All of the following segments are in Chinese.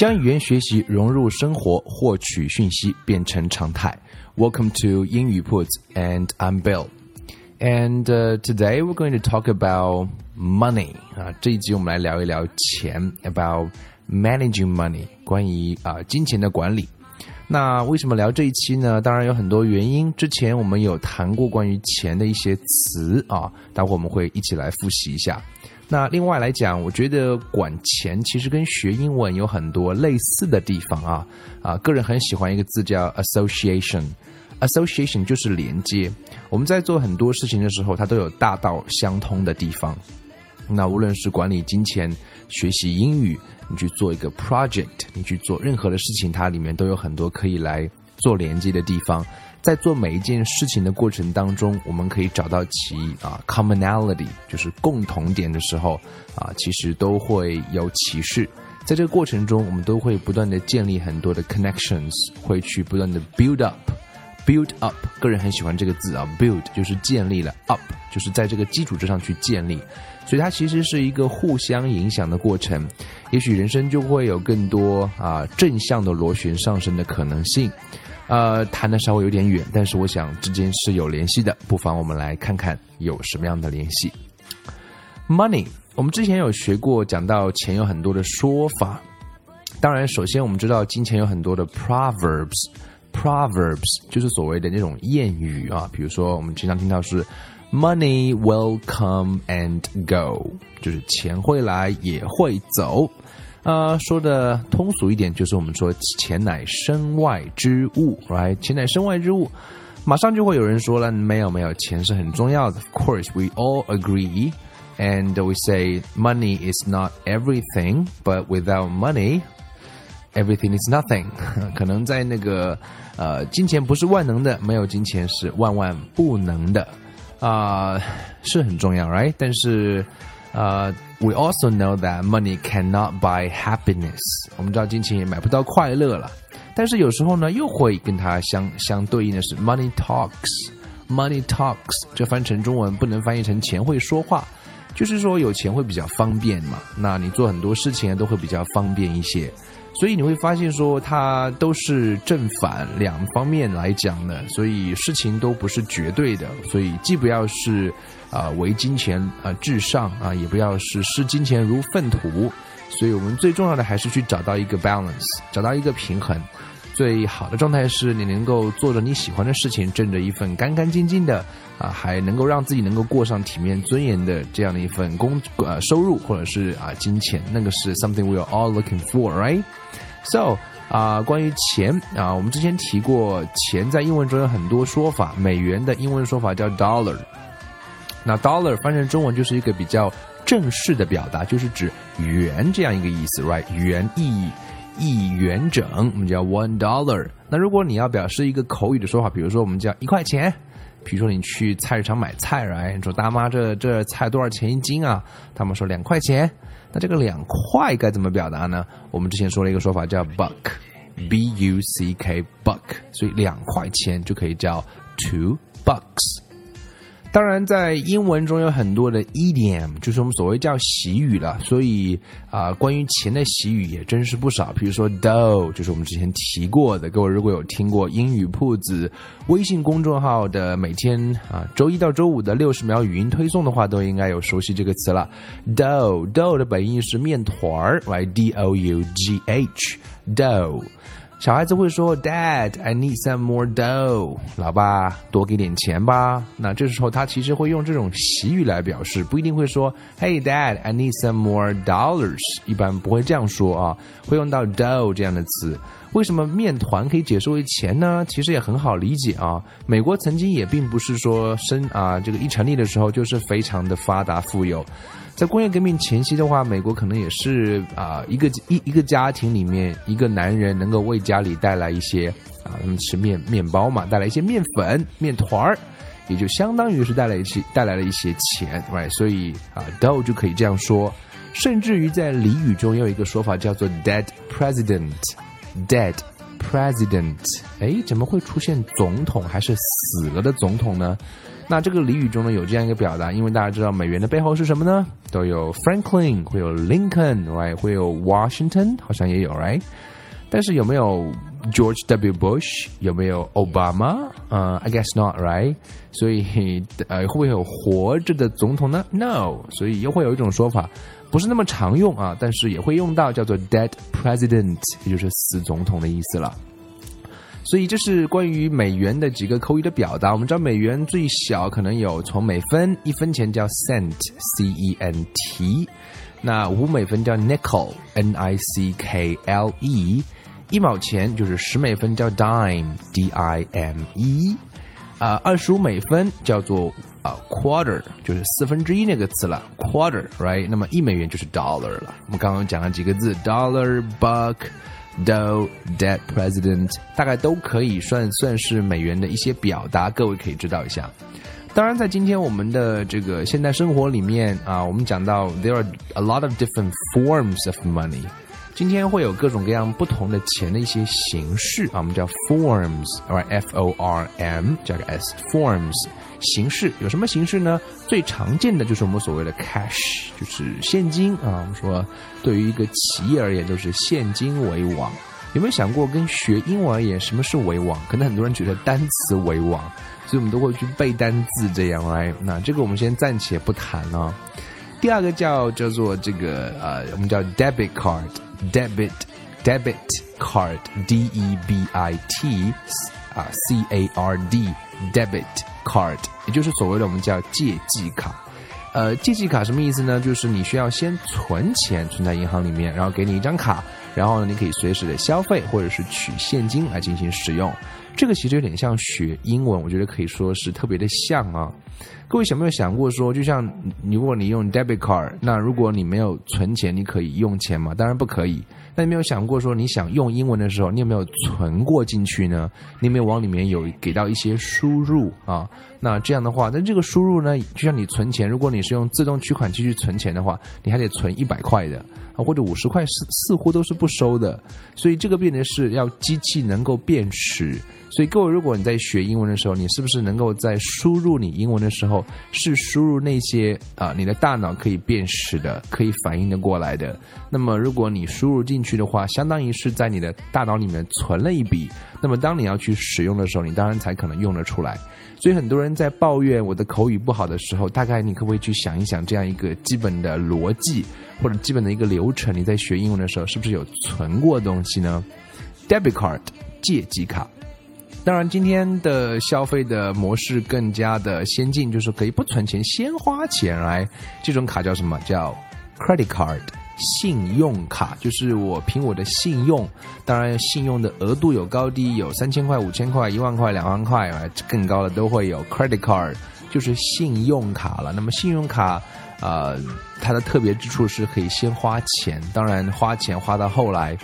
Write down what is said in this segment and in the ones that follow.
将语言学习融入生活，获取讯息变成常态。Welcome to 英语 Puts and I'm Bill. And today we're going to talk about money 啊，这一集我们来聊一聊钱，about managing money，关于啊金钱的管理。那为什么聊这一期呢？当然有很多原因。之前我们有谈过关于钱的一些词啊，待会我们会一起来复习一下。那另外来讲，我觉得管钱其实跟学英文有很多类似的地方啊啊，个人很喜欢一个字叫 association，association 就是连接。我们在做很多事情的时候，它都有大道相通的地方。那无论是管理金钱、学习英语，你去做一个 project，你去做任何的事情，它里面都有很多可以来做连接的地方。在做每一件事情的过程当中，我们可以找到其啊 commonality，就是共同点的时候啊，其实都会有启示。在这个过程中，我们都会不断的建立很多的 connections，会去不断的 build up，build up。个人很喜欢这个字啊，build 就是建立了，up 就是在这个基础之上去建立，所以它其实是一个互相影响的过程。也许人生就会有更多啊正向的螺旋上升的可能性。呃，谈的稍微有点远，但是我想之间是有联系的，不妨我们来看看有什么样的联系。Money，我们之前有学过，讲到钱有很多的说法。当然，首先我们知道金钱有很多的 proverbs，proverbs 就是所谓的那种谚语啊，比如说我们经常听到是 money will come and go，就是钱会来也会走。呃，说的通俗一点，就是我们说钱乃身外之物，right？钱乃身外之物，马上就会有人说了，没有没有，钱是很重要的。Of course, we all agree, and we say money is not everything, but without money, everything is nothing。可能在那个呃，金钱不是万能的，没有金钱是万万不能的啊，是很重要，right？但是。呃，We also know that money cannot buy happiness。我们知道金钱也买不到快乐了，但是有时候呢，又会跟它相相对应的是 money talks。money talks 这翻成中文不能翻译成钱会说话，就是说有钱会比较方便嘛，那你做很多事情都会比较方便一些。所以你会发现说，它都是正反两方面来讲的，所以事情都不是绝对的。所以既不要是啊为金钱啊至上啊，也不要是视金钱如粪土。所以我们最重要的还是去找到一个 balance，找到一个平衡。最好的状态是你能够做着你喜欢的事情，挣着一份干干净净的啊，还能够让自己能够过上体面尊严的这样的一份工呃收入，或者是啊金钱，那个是 something we are all looking for，right？So 啊，关于钱啊，我们之前提过，钱在英文中有很多说法，美元的英文说法叫 dollar，那 dollar 翻成中文就是一个比较正式的表达，就是指元这样一个意思，right？元意义。一元整，我们叫 one dollar。那如果你要表示一个口语的说法，比如说我们叫一块钱，比如说你去菜市场买菜来你说大妈这这菜多少钱一斤啊？他们说两块钱。那这个两块该怎么表达呢？我们之前说了一个说法叫 buck，b u c k buck，所以两块钱就可以叫 two bucks。当然，在英文中有很多的 idiom，就是我们所谓叫习语了。所以啊，关于钱的习语也真是不少。比如说 dough，就是我们之前提过的。各位如果有听过英语铺子微信公众号的每天啊周一到周五的六十秒语音推送的话，都应该有熟悉这个词了。dough，dough 的本意是面团儿来 d o u g h，dough。小孩子会说：“Dad, I need some more dough。”老爸，多给点钱吧。那这时候他其实会用这种习语来表示，不一定会说：“Hey, Dad, I need some more dollars。”一般不会这样说啊，会用到 dough 这样的词。为什么面团可以解释为钱呢？其实也很好理解啊。美国曾经也并不是说生啊这个一成立的时候就是非常的发达富有，在工业革命前夕的话，美国可能也是啊一个一一个家庭里面一个男人能够为家里带来一些啊他们吃面面包嘛，带来一些面粉面团儿，也就相当于是带来一些带来了一些钱，right？所以啊，dough 就可以这样说。甚至于在俚语中也有一个说法叫做 dead president，dead。President，哎，怎么会出现总统还是死了的总统呢？那这个俚语中呢有这样一个表达，因为大家知道美元的背后是什么呢？都有 Franklin，会有 Lincoln，right？会有 Washington，好像也有，right？但是有没有 George W. Bush？有没有 Obama？呃，I guess not，right？所以呃，会不会有活着的总统呢？No，所以又会有一种说法。不是那么常用啊，但是也会用到叫做 dead president，也就是死总统的意思了。所以这是关于美元的几个口语的表达。我们知道美元最小可能有从美分一分钱叫 cent，c e n t，那五美分叫 nickel，n i c k l e，一毛钱就是十美分叫 dime，d i m e，啊，二十五美分叫做。啊，quarter 就是四分之一那个词了，quarter，right？那么一美元就是 dollar 了。我们刚刚讲了几个字，dollar、buck、dough、dead president，大概都可以算算是美元的一些表达，各位可以知道一下。当然，在今天我们的这个现代生活里面啊，我们讲到 there are a lot of different forms of money。今天会有各种各样不同的钱的一些形式啊，我们叫 forms，right？F O R M 加个 s，forms。形式有什么形式呢？最常见的就是我们所谓的 cash，就是现金啊。我们说，对于一个企业而言，都是现金为王。有没有想过，跟学英文而言，什么是为王？可能很多人觉得单词为王，所以我们都会去背单字这样来。那这个我们先暂且不谈啊。第二个叫叫做这个呃，我们叫 debit card debit debit card，D E B I T 啊 C A R D debit。Card，也就是所谓的我们叫借记卡，呃，借记卡什么意思呢？就是你需要先存钱存在银行里面，然后给你一张卡，然后呢，你可以随时的消费或者是取现金来进行使用。这个其实有点像学英文，我觉得可以说是特别的像啊。各位有没有想过说，就像如果你用 debit card，那如果你没有存钱，你可以用钱吗？当然不可以。那你没有想过说，你想用英文的时候，你有没有存过进去呢？你有没有往里面有给到一些输入啊？那这样的话，那这个输入呢，就像你存钱，如果你是用自动取款机去存钱的话，你还得存一百块的啊，或者五十块，似似乎都是不收的。所以这个变的是要机器能够辨识。所以各位，如果你在学英文的时候，你是不是能够在输入你英文的时候，是输入那些啊你的大脑可以辨识的、可以反应的过来的？那么如果你输入进去的话，相当于是在你的大脑里面存了一笔。那么当你要去使用的时候，你当然才可能用得出来。所以很多人在抱怨我的口语不好的时候，大概你可不可以去想一想这样一个基本的逻辑或者基本的一个流程？你在学英文的时候，是不是有存过东西呢？Debit card 借记卡。当然，今天的消费的模式更加的先进，就是可以不存钱先花钱来。这种卡叫什么？叫 credit card，信用卡。就是我凭我的信用，当然信用的额度有高低，有三千块、五千块、一万块、两万块，更高的都会有 credit card，就是信用卡了。那么信用卡，呃，它的特别之处是可以先花钱，当然花钱花到后来。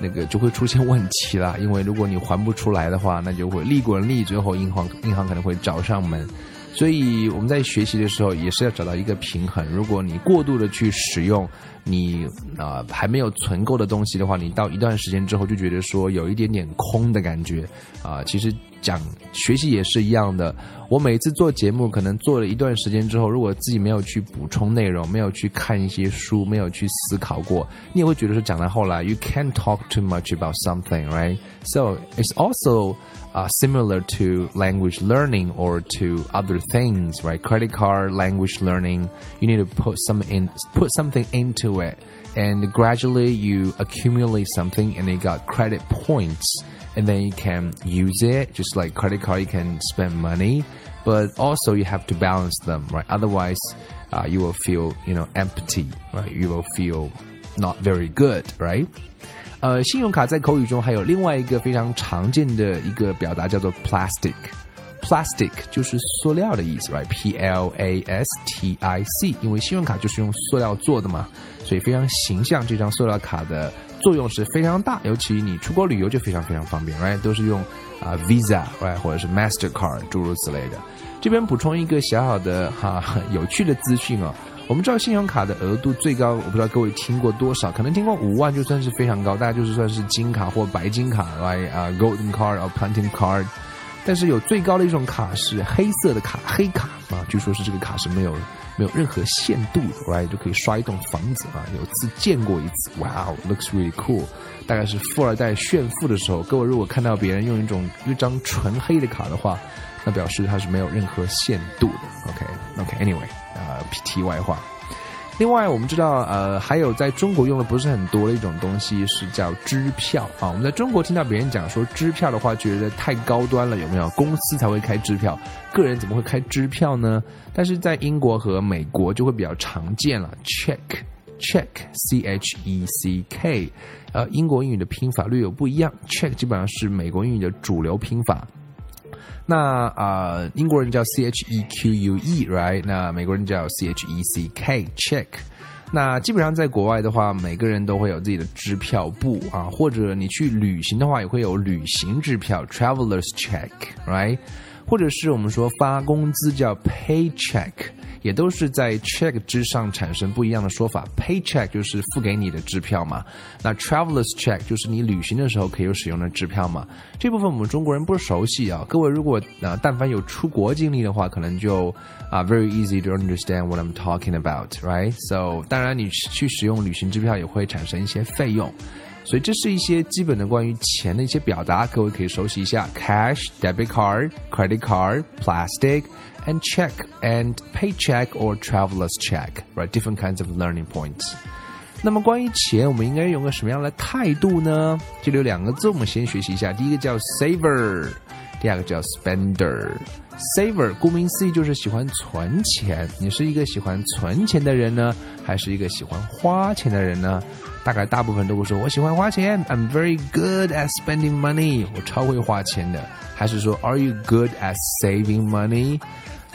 那个就会出现问题了，因为如果你还不出来的话，那就会利滚利，最后银行银行可能会找上门。所以我们在学习的时候也是要找到一个平衡。如果你过度的去使用你啊还没有存够的东西的话，你到一段时间之后就觉得说有一点点空的感觉啊。其实讲学习也是一样的。我每次做节目，可能做了一段时间之后，如果自己没有去补充内容，没有去看一些书，没有去思考过，你也会觉得说讲到后来，you can't talk too much about something, right? So it's also uh, similar to language learning or to other things, right? Credit card language learning, you need to put some in, put something into it, and gradually you accumulate something, and you got credit points, and then you can use it. Just like credit card, you can spend money, but also you have to balance them, right? Otherwise, uh, you will feel, you know, empty, right? You will feel not very good, right? 呃，信用卡在口语中还有另外一个非常常见的一个表达叫做 plastic。plastic 就是塑料的意思，right？P L A S T I C，因为信用卡就是用塑料做的嘛，所以非常形象。这张塑料卡的作用是非常大，尤其你出国旅游就非常非常方便，right？都是用啊 Visa，right？或者是 Mastercard，诸如此类的。这边补充一个小小的哈有趣的资讯哦。我们知道信用卡的额度最高，我不知道各位听过多少，可能听过五万就算是非常高，大家就是算是金卡或白金卡，right？啊，Golden Card or Platinum Card。但是有最高的一种卡是黑色的卡，黑卡啊，据说是这个卡是没有没有任何限度的，right 就可以刷一栋房子啊。有次见过一次，哇，looks really cool。大概是富二代炫富的时候，各位如果看到别人用一种一张纯黑的卡的话，那表示它是没有任何限度的。OK，OK，Anyway，啊，题外话。另外，我们知道，呃，还有在中国用的不是很多的一种东西是叫支票啊。我们在中国听到别人讲说支票的话，觉得太高端了，有没有？公司才会开支票，个人怎么会开支票呢？但是在英国和美国就会比较常见了，check，check，c h e c k，呃，英国英语的拼法略有不一样，check 基本上是美国英语的主流拼法。那啊，英国人叫 C H E Q U E，right？那美国人叫 C H E C K，check。那基本上在国外的话，每个人都会有自己的支票簿啊，或者你去旅行的话，也会有旅行支票 （travelers check），right？或者是我们说发工资叫 paycheck。也都是在 check 之上产生不一样的说法。Paycheck 就是付给你的支票嘛，那 travelers check 就是你旅行的时候可以使用的支票嘛。这部分我们中国人不熟悉啊。各位如果啊，但凡有出国经历的话，可能就啊 very easy to understand what I'm talking about, right? So 当然你去使用旅行支票也会产生一些费用。所以这是一些基本的关于钱的一些表达，各位可以熟悉一下：cash、debit card、credit card、plastic and check and paycheck or traveler's check, right? Different kinds of learning points. 那么关于钱，我们应该用个什么样的态度呢？这里有两个字，我们先学习一下。第一个叫 saver，第二个叫 spender。saver 顾名思义就是喜欢存钱。你是一个喜欢存钱的人呢，还是一个喜欢花钱的人呢？大概大部分都会说，我喜欢花钱，I'm very good at spending money，我超会花钱的。还是说，Are you good at saving money？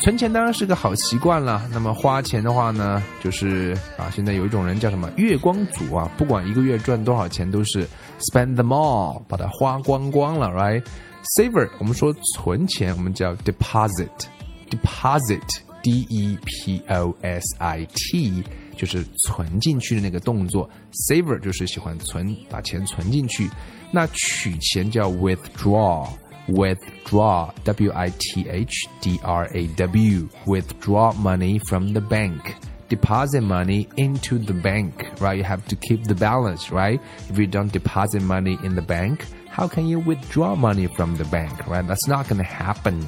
存钱当然是个好习惯了。那么花钱的话呢，就是啊，现在有一种人叫什么月光族啊，不管一个月赚多少钱，都是 spend them all，把它花光光了，right？Saver，我们说存钱，我们叫 deposit，deposit，d e p o s i t。就是存进去的那个动作，saver 就是喜欢存，把钱存进去。那取钱叫 withdraw withdraw，withdraw，w i t h d r a w，withdraw money from the bank。Deposit money into the bank, right? You have to keep the balance, right? If you don't deposit money in the bank, how can you withdraw money from the bank, right? That's not going to happen.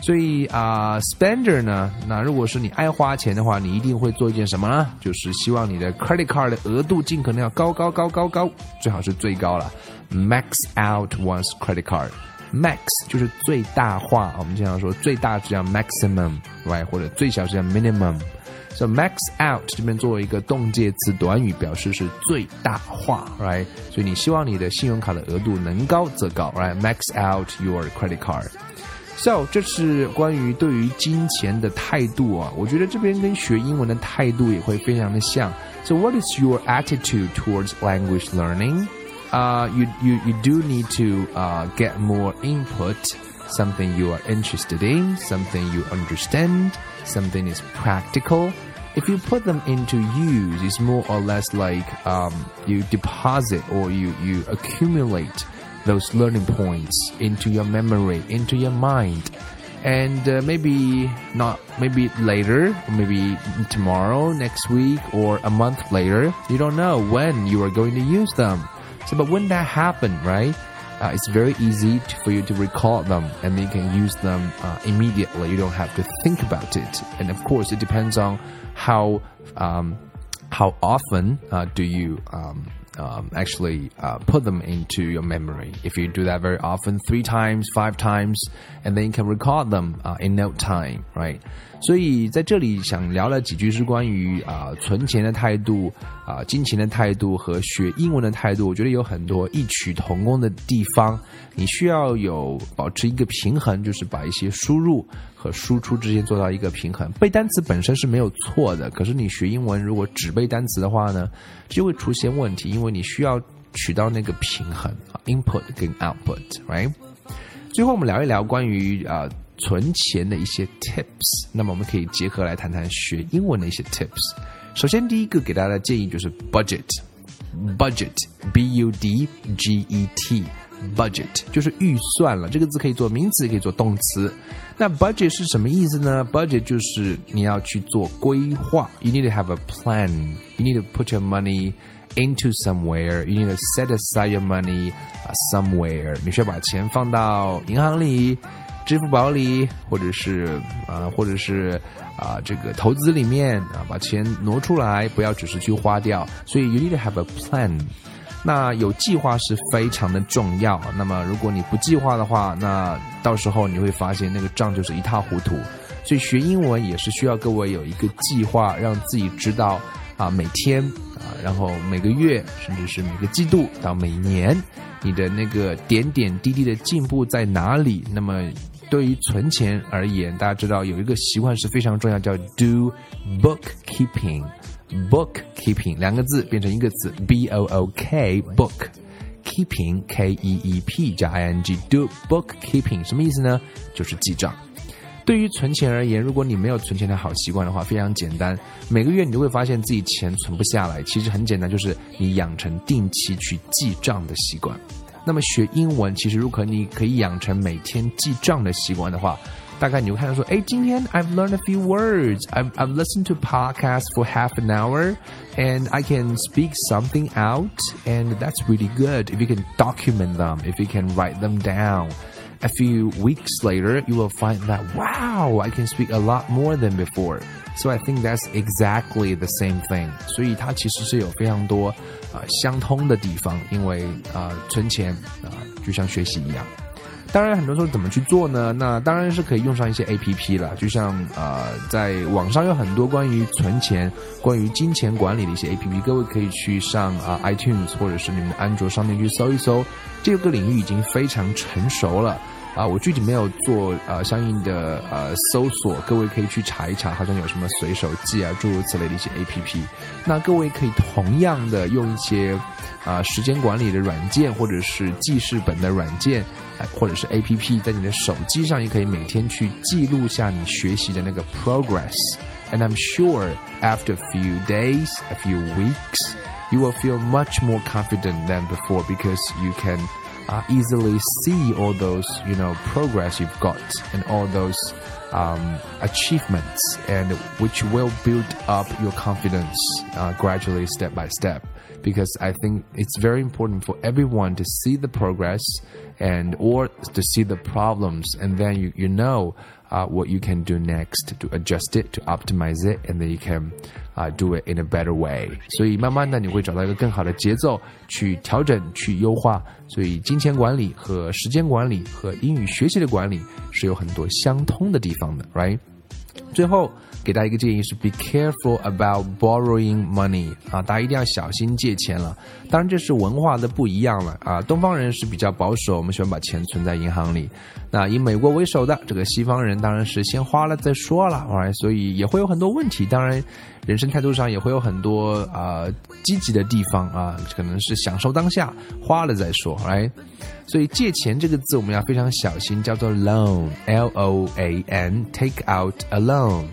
所以啊，spender 呢，那如果是你爱花钱的话，你一定会做一件什么呢？就是希望你的 credit card 的额度尽可能要高高高高高，最好是最高了，max out one's credit card。 max 就是最大化，我们经常说最大是叫 maximum，right？或者最小是叫 minimum。So max out 这边作为一个动介词短语，表示是最大化，right？所以你希望你的信用卡的额度能高则高，right？max out your credit card。So，这是关于对于金钱的态度啊，我觉得这边跟学英文的态度也会非常的像。So, what is your attitude towards language learning? Uh, you you you do need to uh get more input. Something you are interested in, something you understand, something is practical. If you put them into use, it's more or less like um, you deposit or you you accumulate those learning points into your memory, into your mind. And uh, maybe not, maybe later, maybe tomorrow, next week, or a month later, you don't know when you are going to use them. So, but when that happen, right? Uh, it's very easy to, for you to recall them and you can use them uh, immediately. You don't have to think about it. And of course, it depends on how um, how often uh, do you um, um, actually uh, put them into your memory. If you do that very often, three times, five times, and then you can record them uh, in no time, right? 所以在这里想聊了几句是关于啊、存钱的态度啊、金钱的态度和学英文的态度，我觉得有很多异曲同工的地方。你需要有保持一个平衡，就是把一些输入和输出之间做到一个平衡。背单词本身是没有错的，可是你学英文如果只背单词的话呢，就会出现问题，因为你需要取到那个平衡啊，input 跟 output，right？最后我们聊一聊关于啊、存钱的一些 tips，那么我们可以结合来谈谈学英文的一些 tips。首先第一个给大家的建议就是 budget，budget，b u d g e t。budget 就是预算了，这个字可以做名词，也可以做动词。那 budget 是什么意思呢？budget 就是你要去做规划。You need to have a plan. You need to put your money into somewhere. You need to set aside your money somewhere. 你需要把钱放到银行里、支付宝里，或者是啊、或者是啊、这个投资里面啊，把钱挪出来，不要只是去花掉。所以 you need to have a plan. 那有计划是非常的重要。那么如果你不计划的话，那到时候你会发现那个账就是一塌糊涂。所以学英文也是需要各位有一个计划，让自己知道啊每天啊，然后每个月，甚至是每个季度到每年，你的那个点点滴滴的进步在哪里。那么对于存钱而言，大家知道有一个习惯是非常重要，叫 do bookkeeping。bookkeeping 两个字变成一个字 b o o k book keeping k e e p 加 i n g do bookkeeping 什么意思呢？就是记账。对于存钱而言，如果你没有存钱的好习惯的话，非常简单，每个月你就会发现自己钱存不下来。其实很简单，就是你养成定期去记账的习惯。那么学英文，其实如果你可以养成每天记账的习惯的话，大概你会看到说，哎，今天 I've learned a few words. I've I've listened to podcasts for half an hour, and I can speak something out, and that's really good. If you can document them, if you can write them down. A few weeks later, you will find that wow, I can speak a lot more than before. So I think that's exactly the same thing. 所以它其实是有非常多啊、相通的地方，因为啊、呃、存钱啊、呃、就像学习一样。当然，很多时候怎么去做呢？那当然是可以用上一些 A P P 了，就像呃，在网上有很多关于存钱、关于金钱管理的一些 A P P，各位可以去上啊、呃、iTunes 或者是你们的安卓上面去搜一搜，这个领域已经非常成熟了。啊，我具体没有做呃相应的呃搜索，各位可以去查一查，好像有什么随手记啊诸如此类的一些 A P P。那各位可以同样的用一些啊、时间管理的软件，或者是记事本的软件，或者是 A P P，在你的手机上也可以每天去记录下你学习的那个 progress。And I'm sure after a few days, a few weeks, you will feel much more confident than before because you can uh, easily see all those you know progress you've got and all those um, achievements and which will build up your confidence uh, gradually step by step. Because i think it's very important for everyone to see the progress and or to see the problems and then you, you know uh, what you can do next to adjust it to optimize it and then you can uh, do it in a better way 所以慢慢的你会找到一个更好的节奏去调整去优化所以金钱管理和时间管理和英语学习的管理是有很多相通的地方的 right 最后给大家一个建议是 be careful about borrowing money 啊，大家一定要小心借钱了。当然这是文化的不一样了啊，东方人是比较保守，我们喜欢把钱存在银行里。那以美国为首的这个西方人当然是先花了再说了哎、啊所以也会有很多问题。当然，人生态度上也会有很多啊、呃、积极的地方啊，可能是享受当下，花了再说，right？所以借钱这个字我们要非常小心，叫做 loan，l o a n，take out a loan。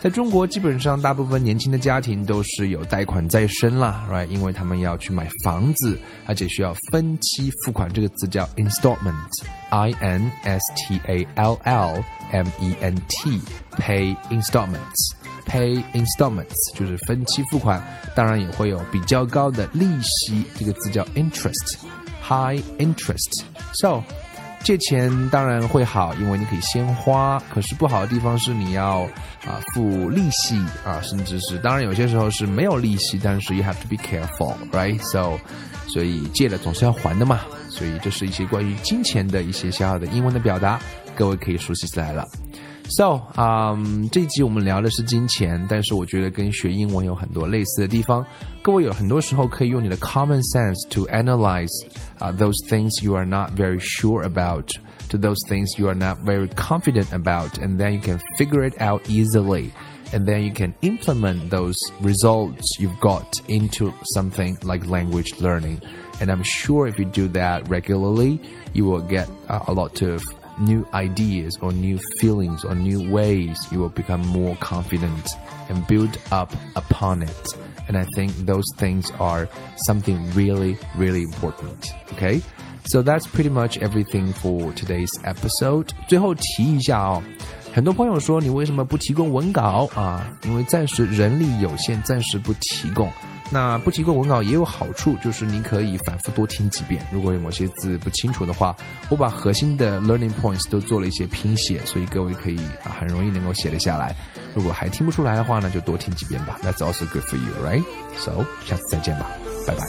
在中国，基本上大部分年轻的家庭都是有贷款在身啦，right？因为他们要去买房子，而且需要分期付款。这个字叫 installment，i n s t a l l m e n t，pay installments Pay installments 就是分期付款。当然也会有比较高的利息，这个字叫 interest，high interest。So 借钱当然会好，因为你可以先花。可是不好的地方是你要啊付利息啊，甚至是当然有些时候是没有利息，但是 you have to be careful，right？So，所以借了总是要还的嘛。所以这是一些关于金钱的一些小小的英文的表达，各位可以熟悉起来了。So，嗯，这一集我们聊的是金钱，但是我觉得跟学英文有很多类似的地方。各位有很多时候可以用你的 common sense to analyze 啊 those things you are not very sure about to those things you are not very confident about, and then you can figure it out easily. And then you can implement those results you've got into something like language learning. And I'm sure if you do that regularly, you will get a lot of new ideas or new feelings or new ways, you will become more confident and build up upon it. And I think those things are something really, really important. Okay? So that's pretty much everything for today's episode. 最后提一下哦，很多朋友说你为什么不提供文稿啊？因为暂时人力有限，暂时不提供。 那不提供文稿也有好处，就是您可以反复多听几遍。如果有某些字不清楚的话，我把核心的 learning points 都做了一些拼写，所以各位可以很容易能够写得下来。如果还听不出来的话呢，就多听几遍吧。That's also good for you, right? So 下次再见吧，拜拜。